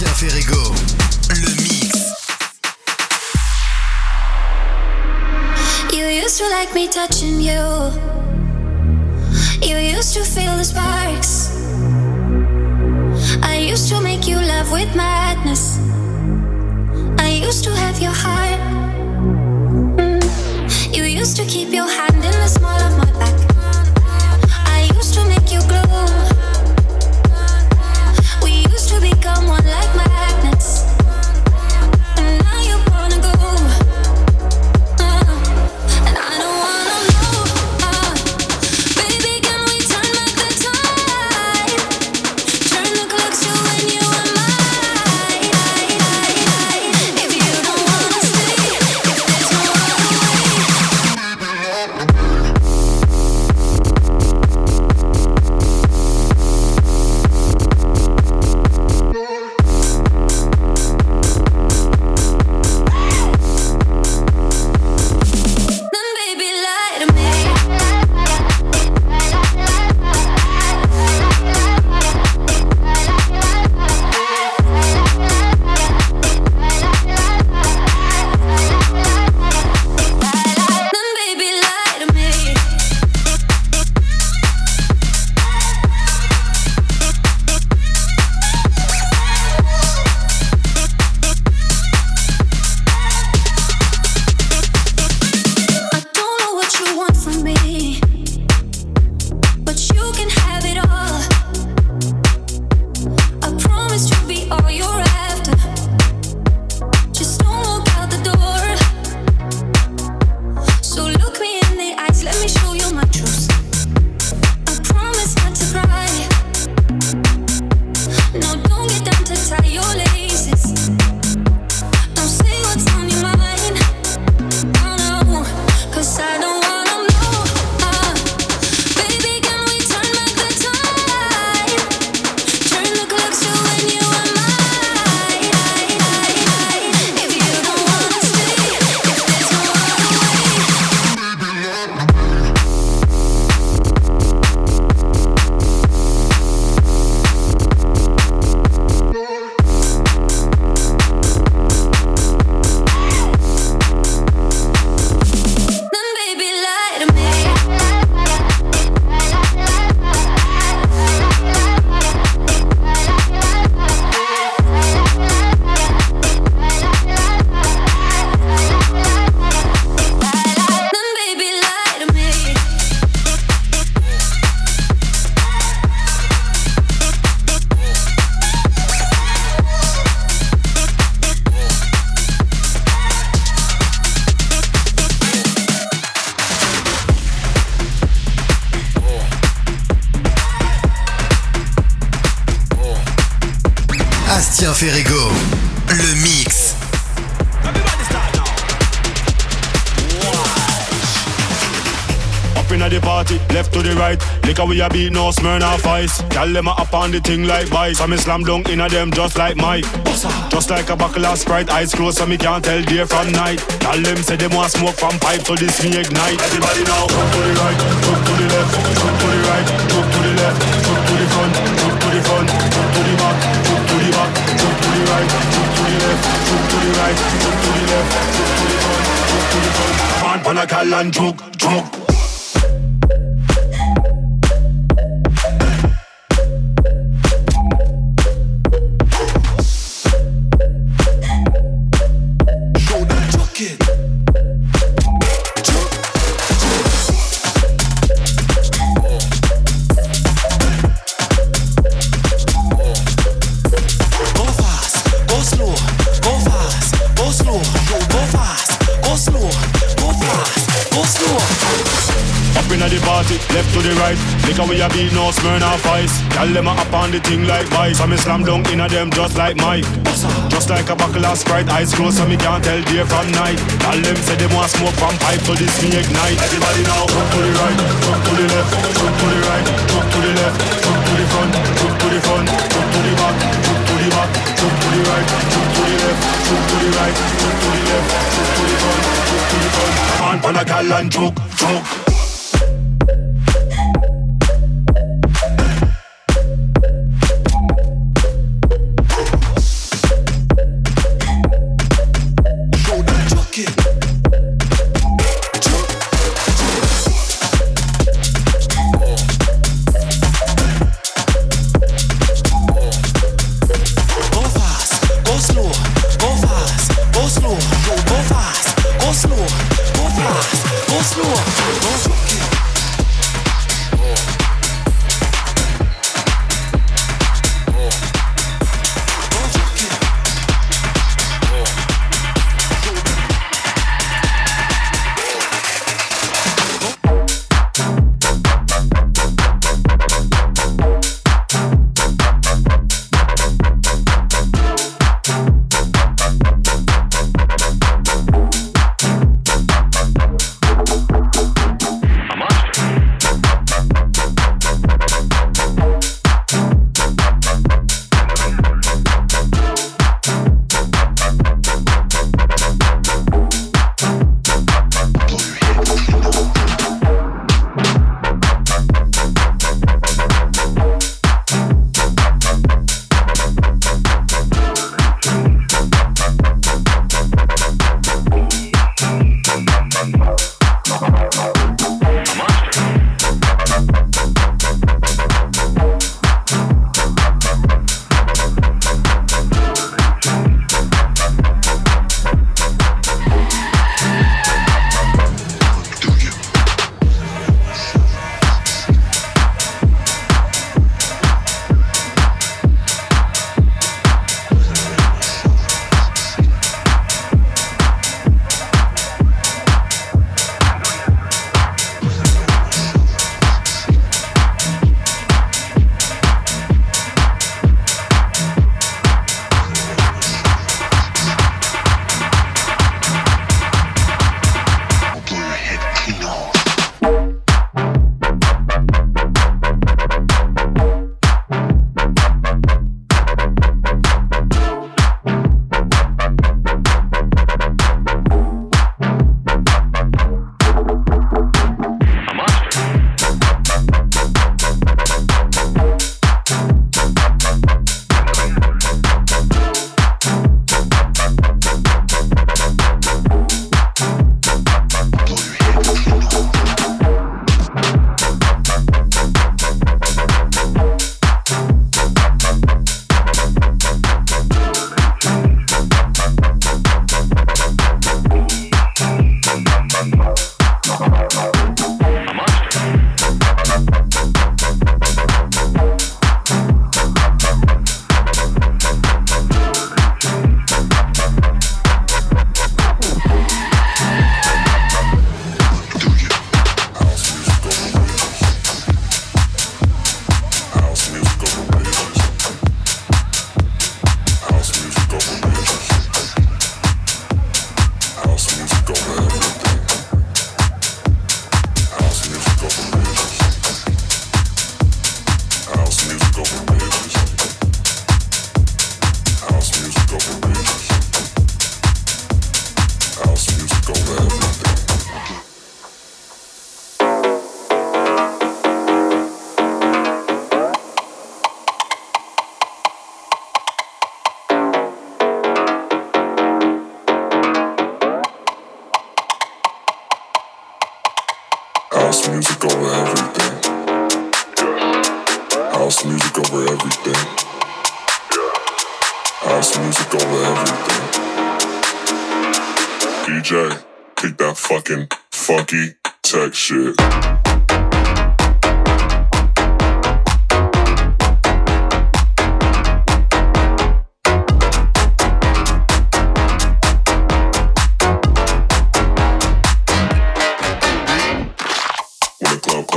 Bastien Ferrigo, le mix. You used to like me touching you. You used to feel the sparks. I used to make you love with madness. I used to have your heart. You used to keep your hand in the small of Bastien Ferrigo, le mix. Up inna the party, left to the right. Liquor we a beat, no Smirnoff Ice. Gyal them a up on the thing like vice. I me slam dunk inna them just like Mike. Just like a buckle of Sprite, eyes closed so me can't tell day from night. Gyal them say them want smoke from pipe, so this me ignite. Everybody now, jump to the right, jump to the left, jump to the right, jump to the right, jump to the left, jump to the front, jump to the front. Pan a and jump, jump. Liquor we a beat, no Smirnoff Ice. Gyal them a up on the thing like vice. I me slam dunk inna them just like Mike. Just like a buckle of Sprite, eyes closed so me can't tell day from night. Gyal them say them want smoke from pipe, so this me ignite. Everybody now, jump to the right, jump to the left, jump to the right, jump to the left, jump to the front, jump to the front, jump to the back, jump to the back, jump to the right, jump to the left, jump to the right, jump to the left, jump to the front, jump to the front. Man, pan a gal and choke, choke.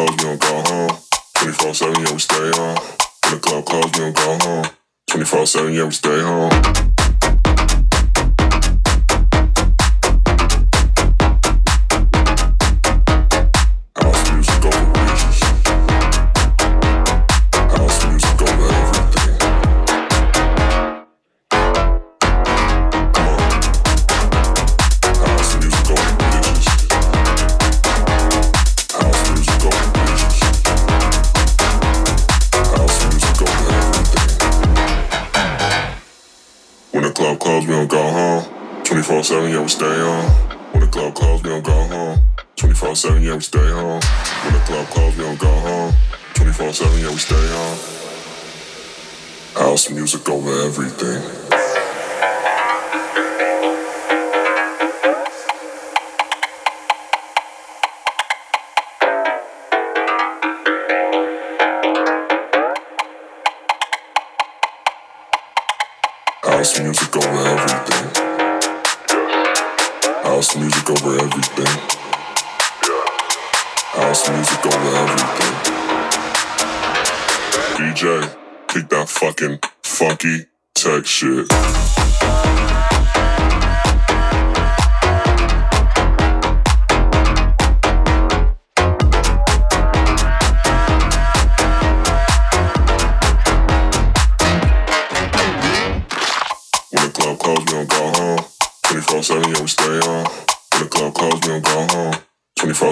clubs, we don't go home. 24 7, yeah, we stay home. In the club, clubs, we don't go home. 24 7, yeah, we stay home. House music over everything.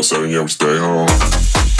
Seven and young stay home.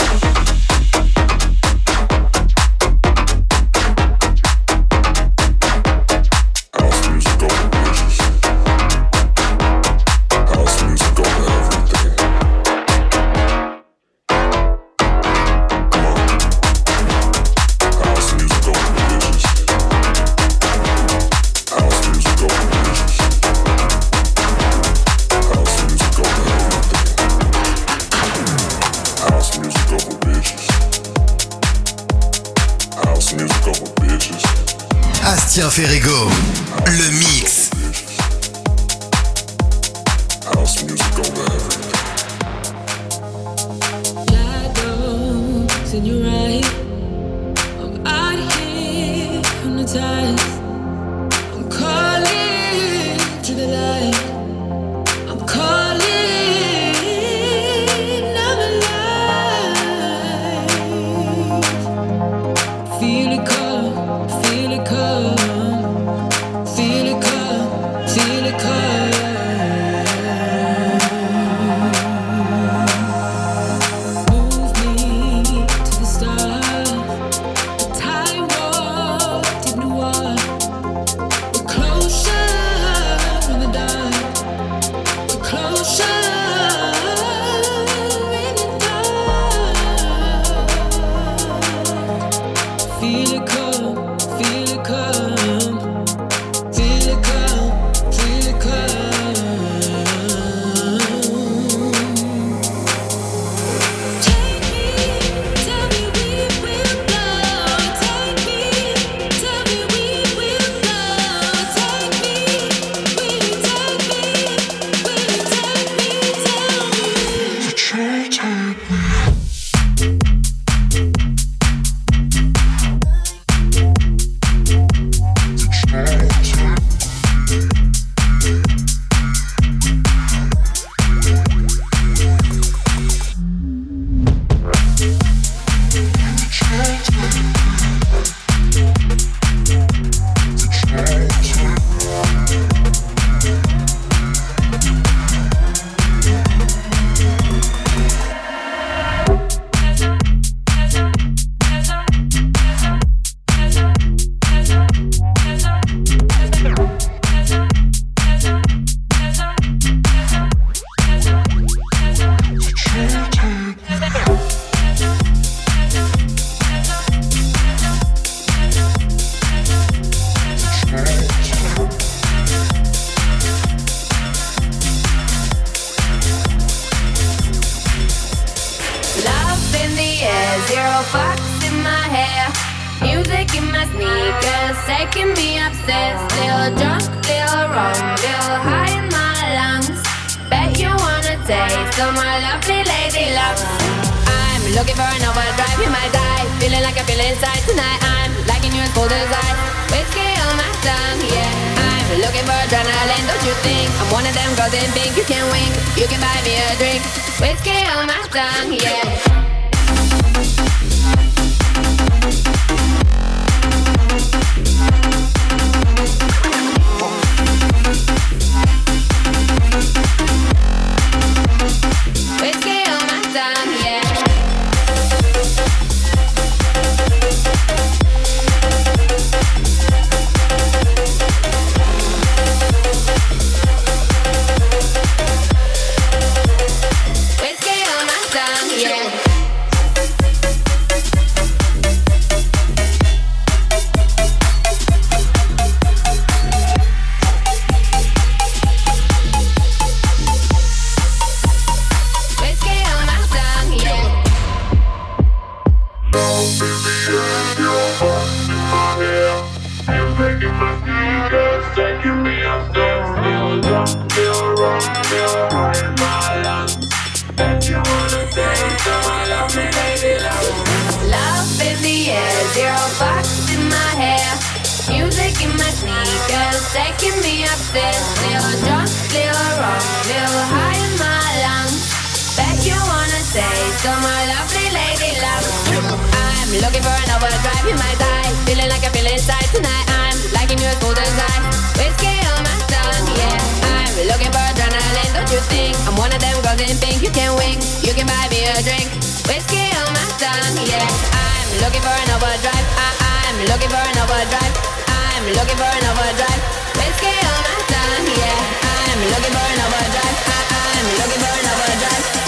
Girl, fox in my hair, music in my sneakers, taking me upstairs. Still drunk, still wrong, still high in my lungs. Bet you wanna taste of my lovely lady love. I'm looking for an overdrive, you might die. Feeling like I feel inside tonight. I'm liking you as cold as ice. Whiskey on my tongue, yeah. I'm looking for adrenaline, don't you think? I'm one of them girls in pink, you can wink. You can buy me a drink. Whiskey on my tongue, yeah. Thank you. my lovely lady love. I'm looking for an overdrive feeling like I feel inside tonight. I'm liking you as as whiskey on my tongue, yeah. I'm looking for adrenaline, don't you think? I'm one of them girls in pink, you can wink, you can buy me a drink, whiskey on my tongue, yeah. I'm looking for an overdrive, I'm looking for an overdrive, I'm looking for an overdrive, whiskey on my tongue, yeah. I'm looking for an overdrive, I- I'm looking for an overdrive.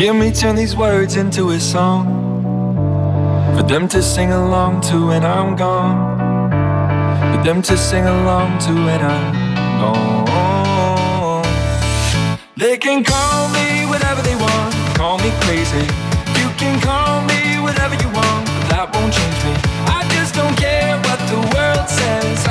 Hear me turn these words into a song for them to sing along to when I'm gone. For them to sing along to when I'm gone. They can call me whatever they want, call me crazy. You can call me whatever you want, but that won't change me. I just don't care what the world says.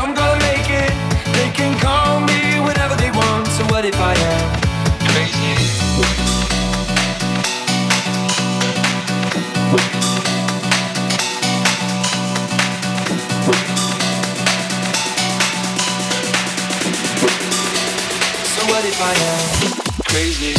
Am crazy?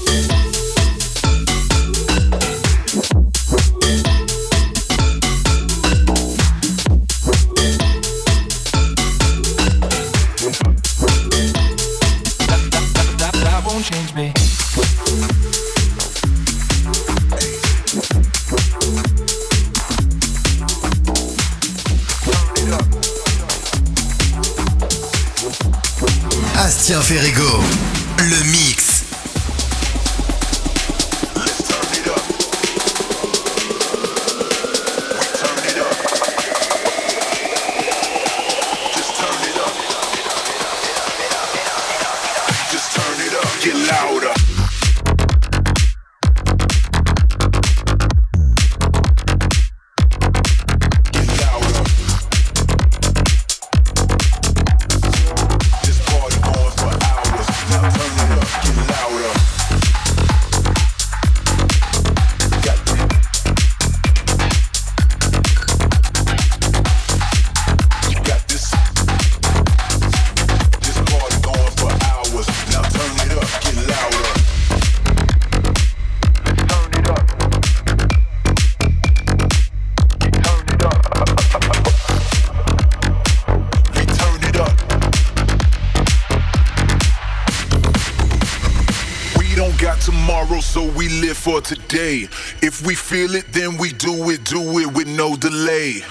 If we feel it, then we do it, do it with no delay.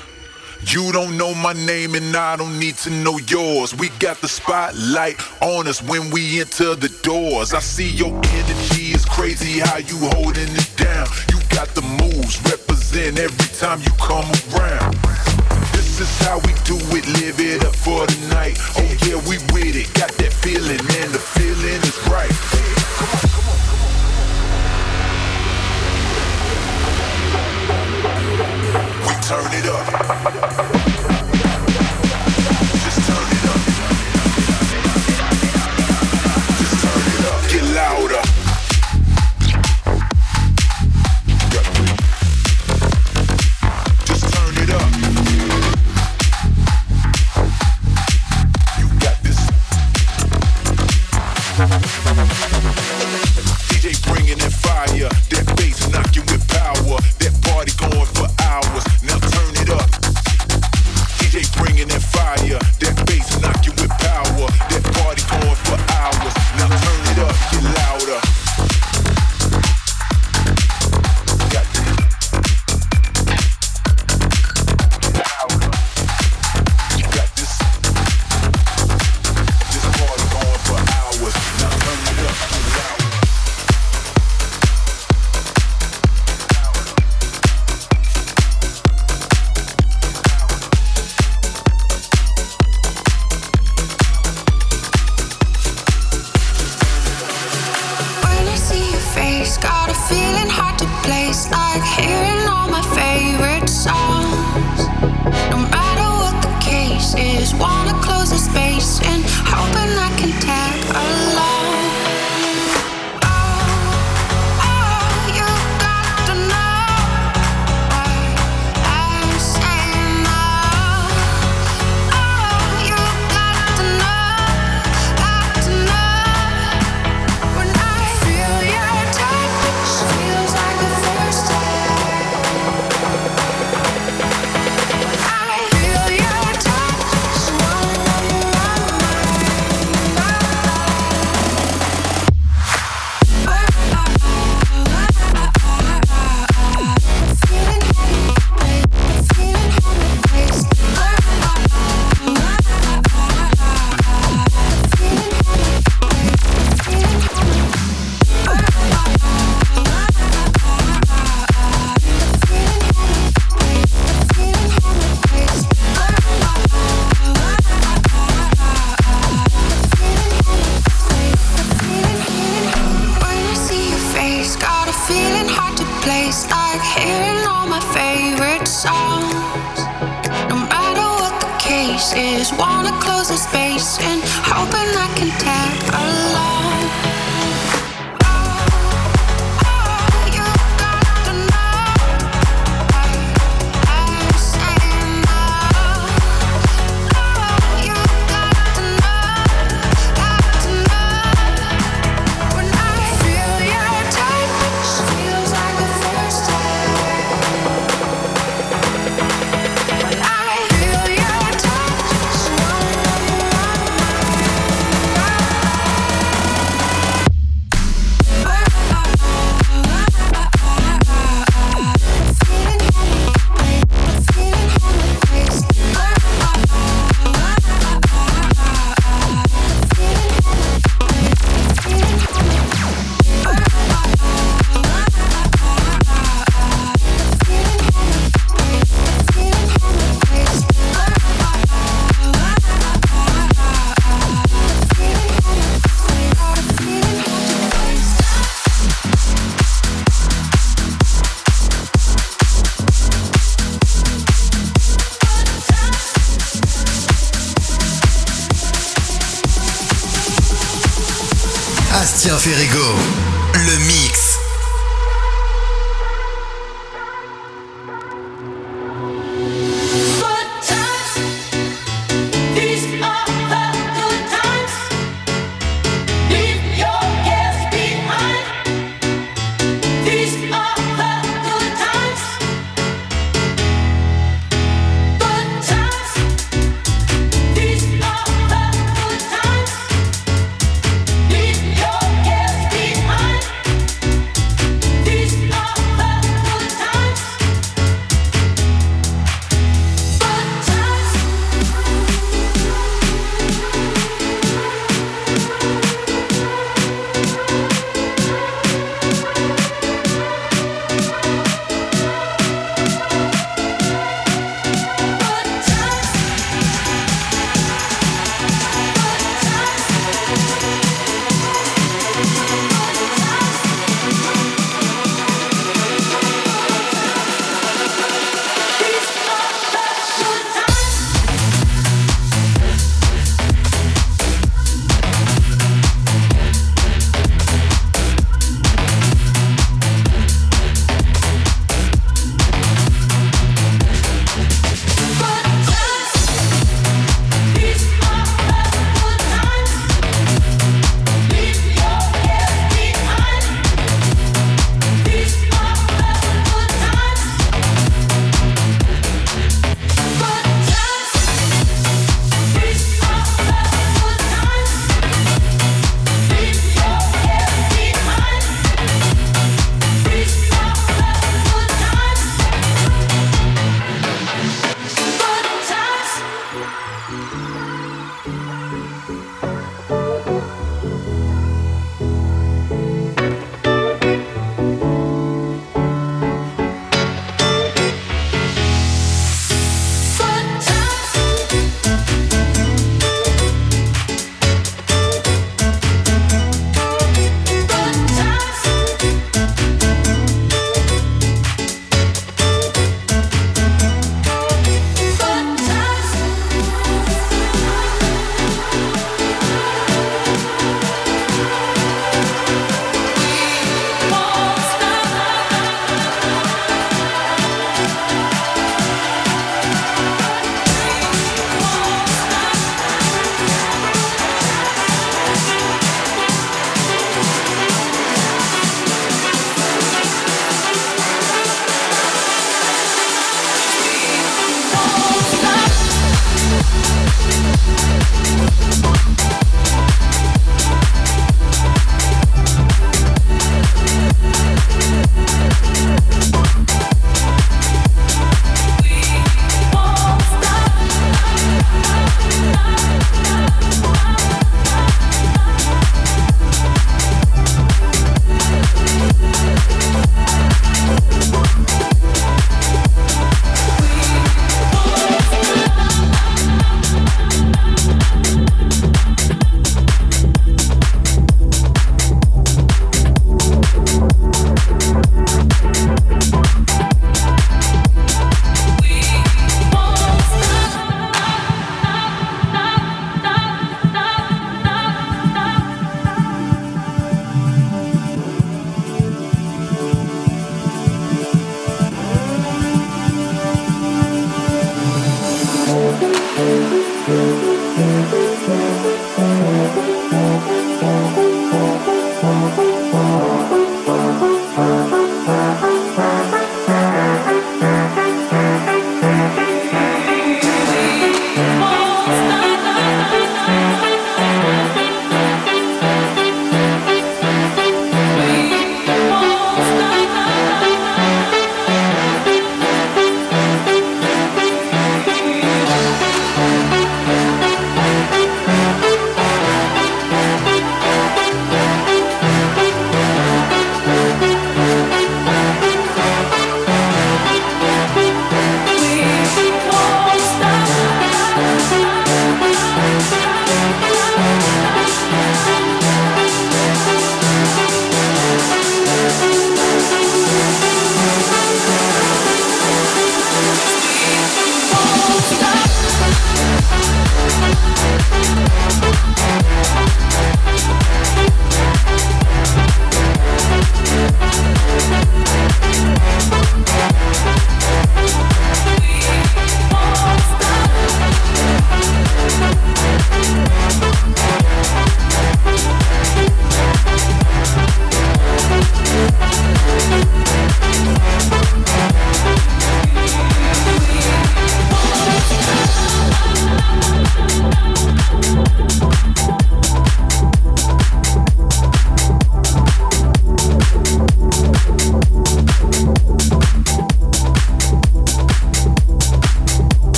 You don't know my name and I don't need to know yours. We got the spotlight on us when we enter the doors. I see your energy is crazy how you holding it down. You got the moves, represent every time you come around. This is how we do it, live it up for the night. Oh yeah, we with it, got that feeling and the feeling is right. turn it up. Hoping I can tag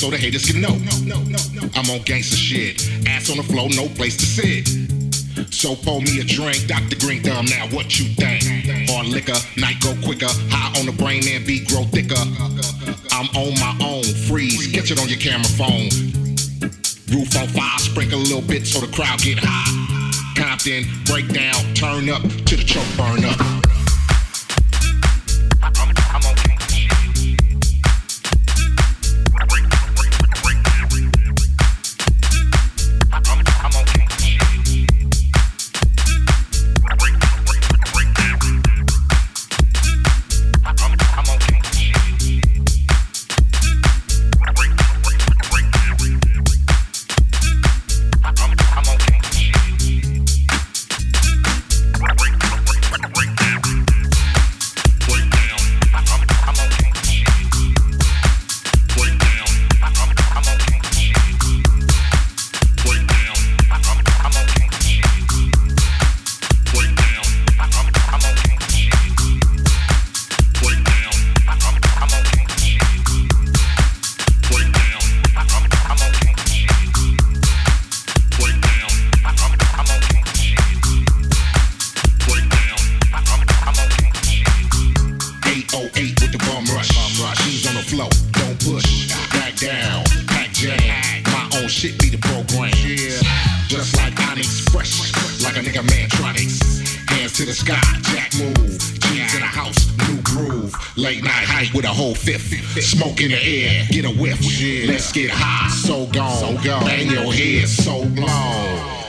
so the haters can know. I'm on gangster shit. Ass on the floor, no place to sit. So pour me a drink, Dr. Green Thumb. Now what you think? Hard liquor, night go quicker. High on the brain and beat grow thicker. I'm on my own, freeze. Catch it on your camera phone. Roof on fire, sprinkle a little bit so the crowd get high. Compton, break down, turn up to the choke burn up. Like a Mantronix. Hands to the sky, jack move. Keys in the house, new groove. Late night hype with a whole fifth. Smoke in the air, get a whiff. Let's get high, so gone. Bang your head so long.